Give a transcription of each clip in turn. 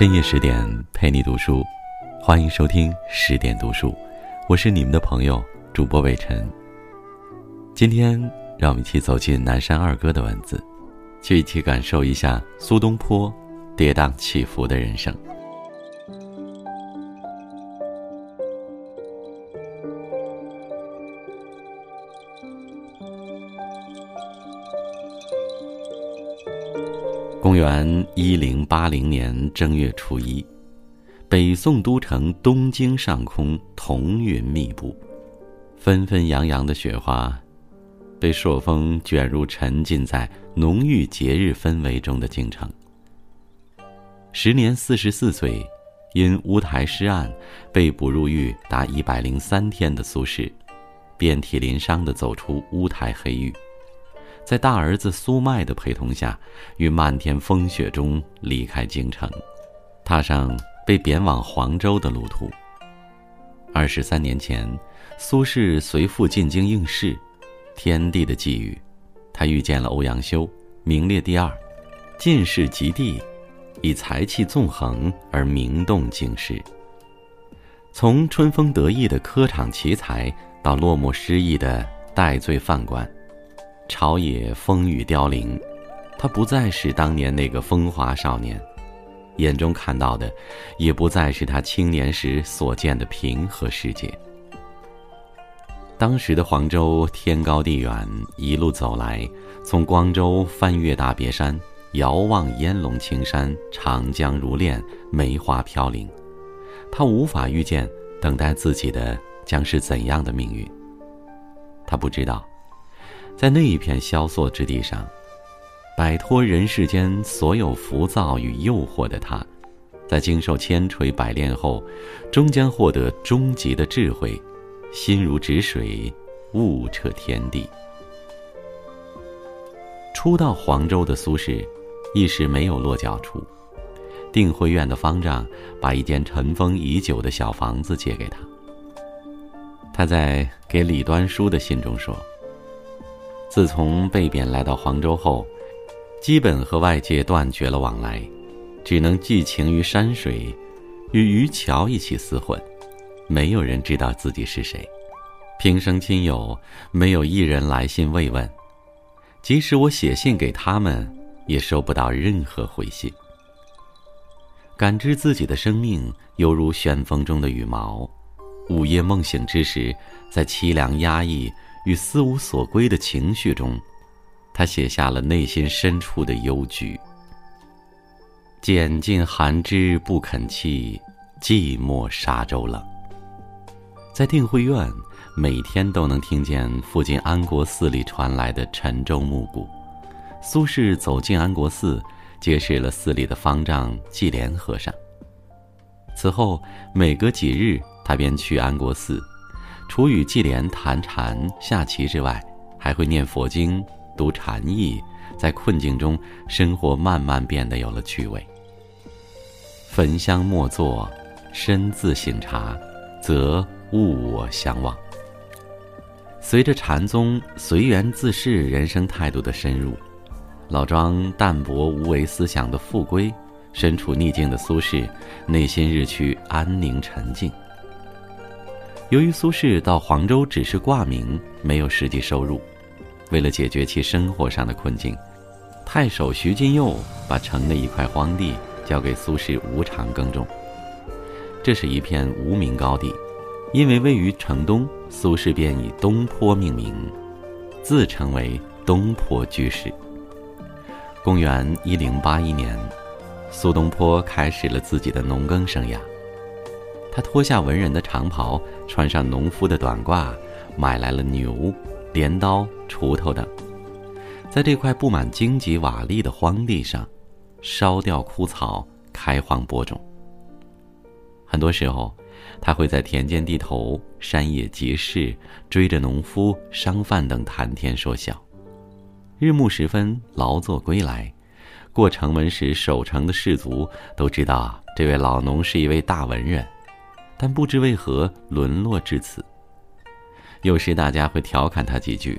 深夜十点陪你读书，欢迎收听十点读书，我是你们的朋友主播魏晨。今天让我们一起走进南山二哥的文字，去一起感受一下苏东坡跌宕起伏的人生。公元一零八零年正月初一，北宋都城东京上空彤云密布，纷纷扬扬的雪花，被朔风卷入沉浸在浓郁节日氛围中的京城。时年四十四岁，因乌台诗案被捕入狱达一百零三天的苏轼，遍体鳞伤的走出乌台黑狱。在大儿子苏迈的陪同下，于漫天风雪中离开京城，踏上被贬往黄州的路途。二十三年前，苏轼随父进京应试，天地的际遇，他遇见了欧阳修，名列第二，进士及第，以才气纵横而名动京师。从春风得意的科场奇才，到落寞失意的戴罪犯官。朝野风雨凋零，他不再是当年那个风华少年，眼中看到的，也不再是他青年时所见的平和世界。当时的黄州天高地远，一路走来，从光州翻越大别山，遥望烟笼青山，长江如练，梅花飘零，他无法预见等待自己的将是怎样的命运。他不知道。在那一片萧索之地上，摆脱人世间所有浮躁与诱惑的他，在经受千锤百炼后，终将获得终极的智慧，心如止水，悟彻天地。初到黄州的苏轼，一时没有落脚处，定慧院的方丈把一间尘封已久的小房子借给他。他在给李端书的信中说。自从被贬来到黄州后，基本和外界断绝了往来，只能寄情于山水，与渔樵一起厮混。没有人知道自己是谁，平生亲友没有一人来信慰问，即使我写信给他们，也收不到任何回信。感知自己的生命犹如旋风中的羽毛，午夜梦醒之时，在凄凉压抑。与思无所归的情绪中，他写下了内心深处的忧惧。拣尽寒枝不肯栖，寂寞沙洲冷。在定慧院，每天都能听见附近安国寺里传来的沉重暮鼓。苏轼走进安国寺，结识了寺里的方丈纪莲和尚。此后，每隔几日，他便去安国寺。除与纪莲谈禅下棋之外，还会念佛经、读禅意，在困境中，生活慢慢变得有了趣味。焚香默坐，深自省察，则物我相忘。随着禅宗随缘自适人生态度的深入，老庄淡泊无为思想的复归，身处逆境的苏轼，内心日趋安宁沉静。由于苏轼到黄州只是挂名，没有实际收入，为了解决其生活上的困境，太守徐金佑把城内一块荒地交给苏轼无偿耕种。这是一片无名高地，因为位于城东，苏轼便以东坡命名，自称为东坡居士。公元一零八一年，苏东坡开始了自己的农耕生涯。他脱下文人的长袍，穿上农夫的短褂，买来了牛、镰刀、锄头等，在这块布满荆棘瓦砾的荒地上，烧掉枯草，开荒播种。很多时候，他会在田间地头、山野集市，追着农夫、商贩等谈天说笑。日暮时分，劳作归来，过城门时守城的士卒都知道，这位老农是一位大文人。但不知为何沦落至此。有时大家会调侃他几句，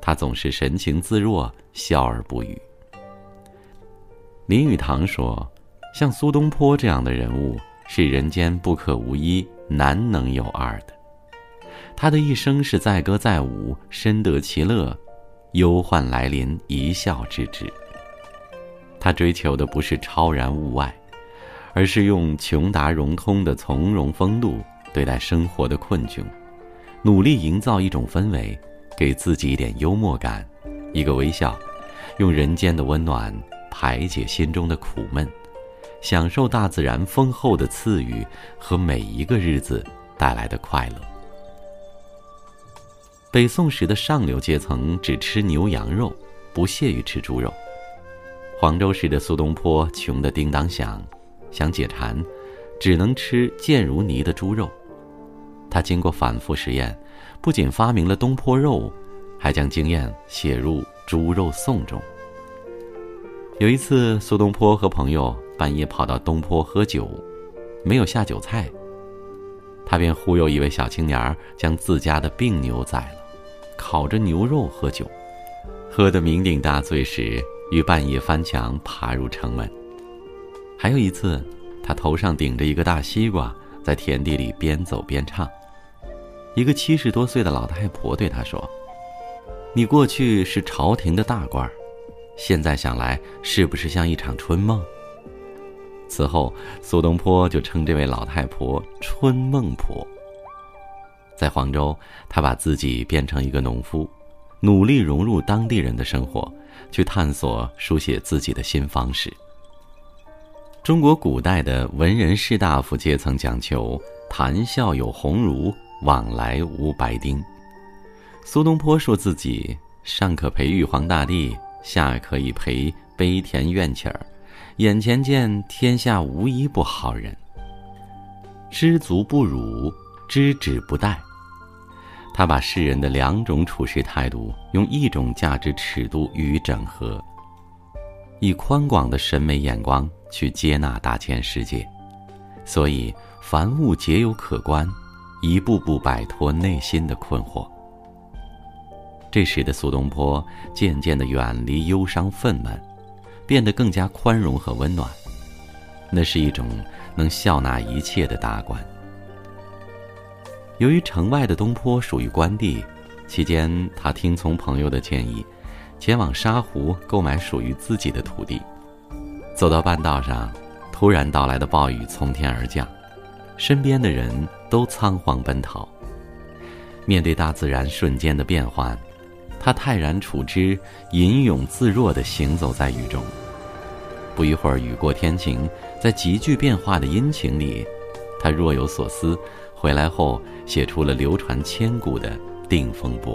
他总是神情自若，笑而不语。林语堂说：“像苏东坡这样的人物，是人间不可无一、难能有二的。他的一生是载歌载舞，深得其乐，忧患来临一笑置之。他追求的不是超然物外，而是用穷达融通的从容风度对待生活的困窘，努力营造一种氛围，给自己一点幽默感，一个微笑，用人间的温暖排解心中的苦闷，享受大自然丰厚的赐予和每一个日子带来的快乐。北宋时的上流阶层只吃牛羊肉，不屑于吃猪肉。黄州市的苏东坡穷得叮当响，想解馋，只能吃贱如泥的猪肉。他经过反复实验，不仅发明了东坡肉，还将经验写入《猪肉颂》中。有一次，苏东坡和朋友半夜跑到东坡喝酒，没有下酒菜，他便忽悠一位小青年将自家的病牛宰了。烤着牛肉喝酒，喝得酩酊大醉时，于半夜翻墙爬入城门。还有一次，他头上顶着一个大西瓜，在田地里边走边唱。一个七十多岁的老太婆对他说：“你过去是朝廷的大官，现在想来，是不是像一场春梦？”此后，苏东坡就称这位老太婆“春梦婆”。在黄州，他把自己变成一个农夫，努力融入当地人的生活，去探索书写自己的新方式。中国古代的文人士大夫阶层讲求谈笑有鸿儒，往来无白丁。苏东坡说自己上可陪玉皇大帝，下可以陪卑田院乞儿，眼前见天下无一不好人。知足不辱，知止不殆。他把世人的两种处事态度用一种价值尺度予以整合，以宽广的审美眼光去接纳大千世界，所以凡物皆有可观，一步步摆脱内心的困惑。这时的苏东坡渐渐的远离忧伤愤懑，变得更加宽容和温暖，那是一种能笑纳一切的达观。由于城外的东坡属于关帝，期间他听从朋友的建议，前往沙湖购买属于自己的土地。走到半道上，突然到来的暴雨从天而降，身边的人都仓皇奔逃。面对大自然瞬间的变幻，他泰然处之，吟咏自若地行走在雨中。不一会儿，雨过天晴，在急剧变化的阴晴里，他若有所思。回来后，写出了流传千古的《定风波》。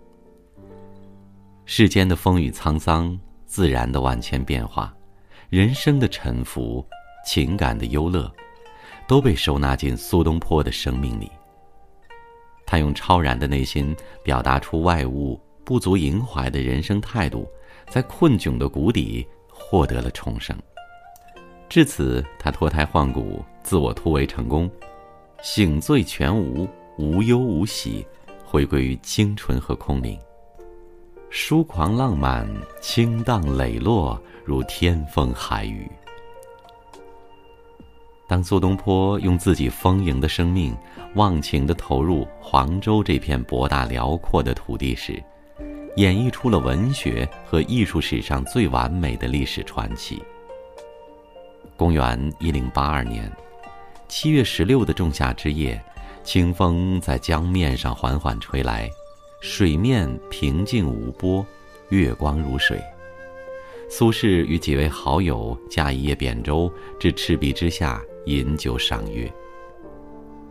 世间的风雨沧桑，自然的万千变化，人生的沉浮，情感的忧乐，都被收纳进苏东坡的生命里。他用超然的内心，表达出外物不足萦怀的人生态度，在困窘的谷底获得了重生。至此，他脱胎换骨，自我突围成功，醒醉全无。无忧无喜，回归于清纯和空灵。疏狂浪漫，清荡磊落，如天风海雨。当苏东坡用自己丰盈的生命，忘情的投入黄州这片博大辽阔的土地时，演绎出了文学和艺术史上最完美的历史传奇。公元一零八二年七月十六的仲夏之夜。清风在江面上缓缓吹来，水面平静无波，月光如水。苏轼与几位好友驾一叶扁舟至赤壁之下饮酒赏月。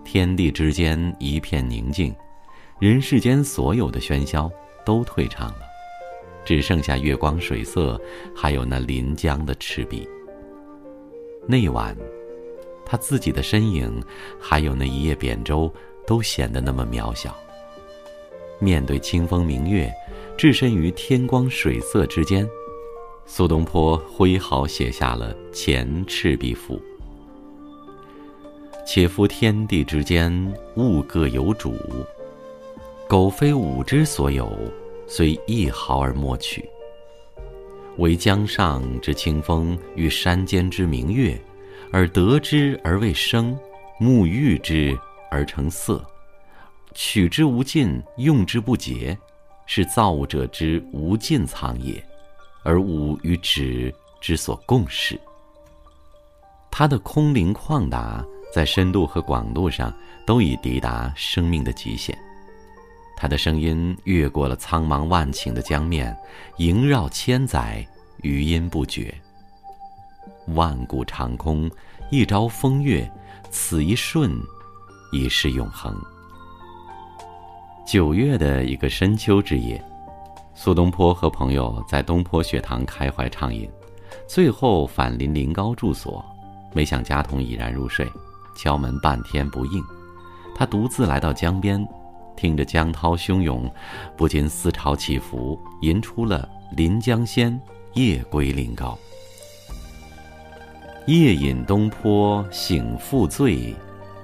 天地之间一片宁静，人世间所有的喧嚣都退场了，只剩下月光水色，还有那临江的赤壁。那晚，他自己的身影，还有那一叶扁舟，都显得那么渺小。面对清风明月，置身于天光水色之间，苏东坡挥毫写下了《前赤壁赋》：“且夫天地之间，物各有主。苟非吾之所有，虽一毫而莫取。惟江上之清风与山间之明月，而得之而为生，沐浴之而成色。”取之无尽，用之不竭，是造物者之无尽藏也，而物与止之所共适。它的空灵旷达，在深度和广度上都已抵达生命的极限。它的声音越过了苍茫万顷的江面，萦绕千载，余音不绝。万古长空，一朝风月，此一瞬，已是永恒。九月的一个深秋之夜，苏东坡和朋友在东坡学堂开怀畅饮，最后返临临高住所，没想家童已然入睡，敲门半天不应，他独自来到江边，听着江涛汹涌，不禁思潮起伏，吟出了《临江仙·夜归临高》：夜饮东坡醒复醉，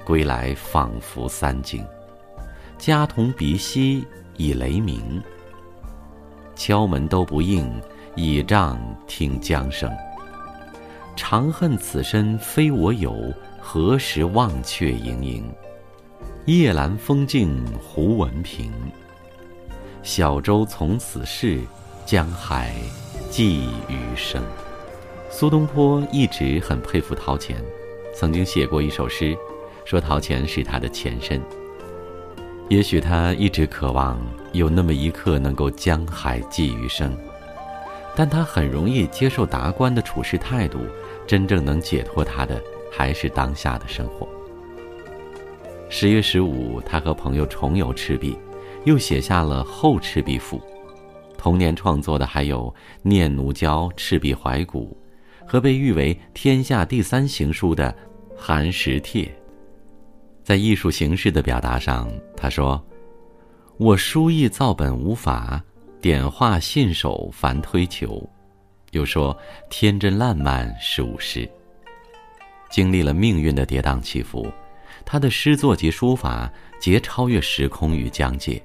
归来仿佛三更。家童鼻息已雷鸣，敲门都不应，倚杖听江声。长恨此身非我有，何时忘却营营？夜阑风静胡文平，小舟从此逝，江海寄余生。苏东坡一直很佩服陶潜，曾经写过一首诗，说陶潜是他的前身。也许他一直渴望有那么一刻能够江海寄余生，但他很容易接受达观的处事态度。真正能解脱他的，还是当下的生活。十月十五，他和朋友重游赤壁，又写下了《后赤壁赋》。同年创作的还有《念奴娇·赤壁怀古》，和被誉为天下第三行书的《寒食帖》。在艺术形式的表达上，他说：“我书意造本无法，点画信手凡推求。”又说：“天真烂漫是吾诗。”经历了命运的跌宕起伏，他的诗作及书法皆超越时空与疆界，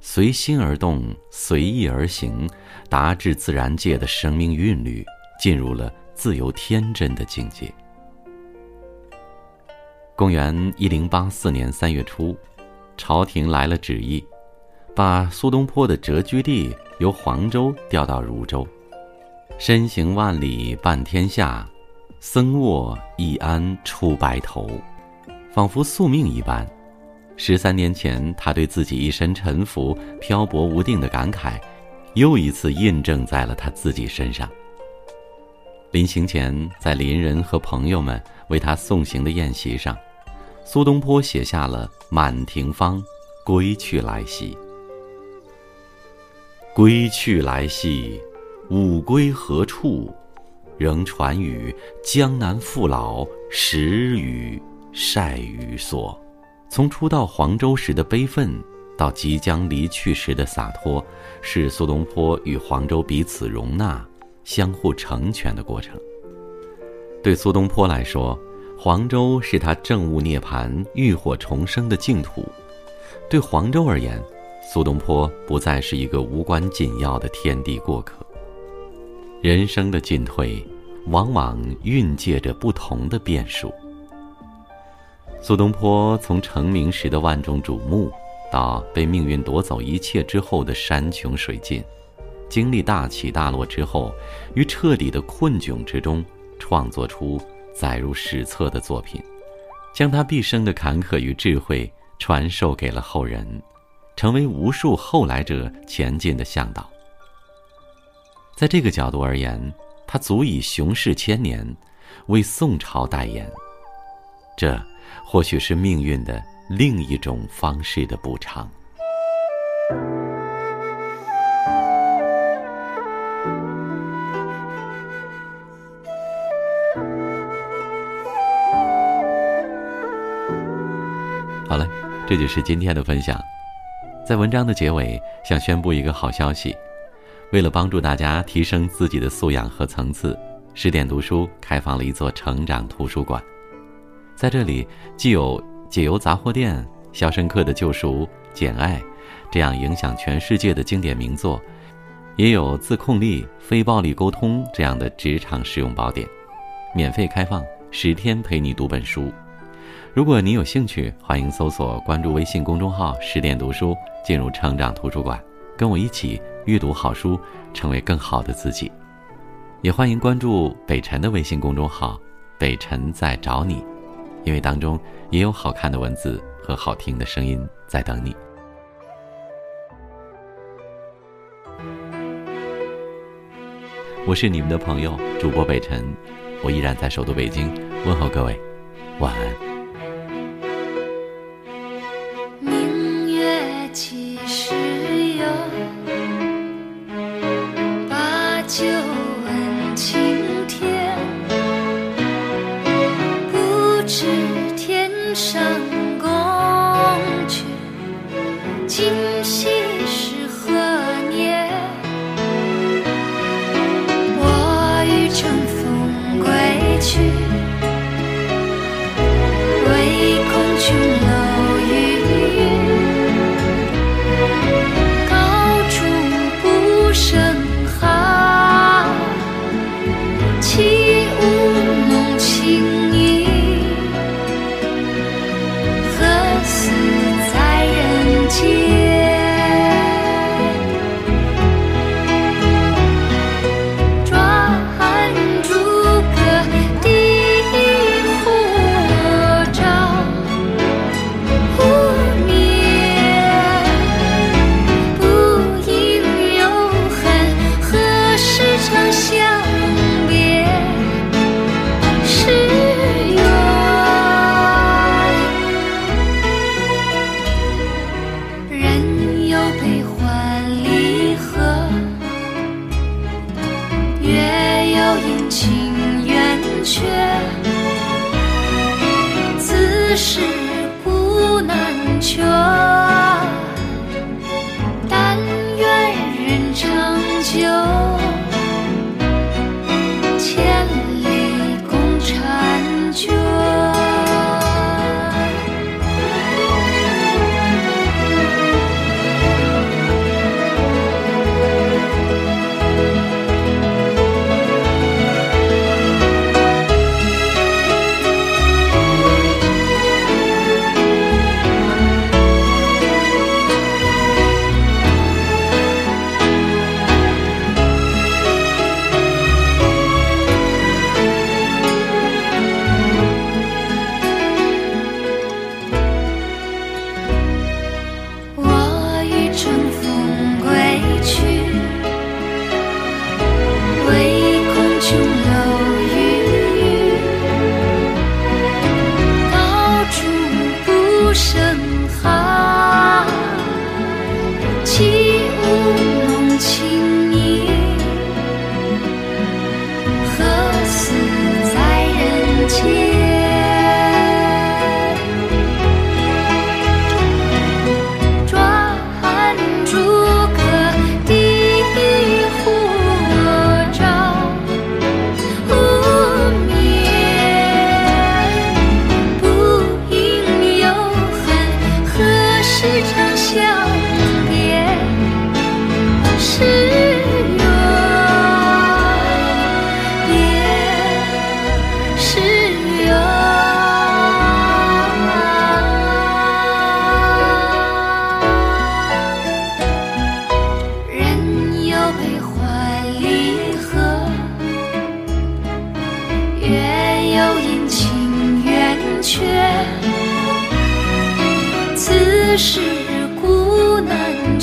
随心而动，随意而行，达至自然界的生命韵律，进入了自由天真的境界。公元一零八四年三月初，朝廷来了旨意，把苏东坡的谪居地由黄州调到汝州。身行万里半天下，僧卧一安出白头，仿佛宿命一般。十三年前，他对自己一身沉浮、漂泊无定的感慨，又一次印证在了他自己身上。临行前，在邻人和朋友们为他送行的宴席上。苏东坡写下了《满庭芳·归去来兮》：“归去来兮，吾归何处？仍传语江南父老，时与晒于所。”从初到黄州时的悲愤，到即将离去时的洒脱，是苏东坡与黄州彼此容纳、相互成全的过程。对苏东坡来说，黄州是他证悟涅槃、浴火重生的净土。对黄州而言，苏东坡不再是一个无关紧要的天地过客。人生的进退，往往蕴藉着不同的变数。苏东坡从成名时的万众瞩目，到被命运夺走一切之后的山穷水尽，经历大起大落之后，于彻底的困窘之中，创作出。载入史册的作品，将他毕生的坎坷与智慧传授给了后人，成为无数后来者前进的向导。在这个角度而言，他足以雄视千年，为宋朝代言。这或许是命运的另一种方式的补偿。这就是今天的分享。在文章的结尾，想宣布一个好消息：为了帮助大家提升自己的素养和层次，十点读书开放了一座成长图书馆。在这里，既有解忧杂货店、《肖申克的救赎》、《简爱》这样影响全世界的经典名作，也有自控力、非暴力沟通这样的职场实用宝典，免费开放，十天陪你读本书。如果你有兴趣，欢迎搜索关注微信公众号“十点读书”，进入成长图书馆，跟我一起阅读好书，成为更好的自己。也欢迎关注北辰的微信公众号“北辰在找你”。因为当中也有好看的文字和好听的声音在等你。我是你们的朋友主播北辰，我依然在首都北京问候各位，晚安。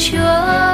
是故难全。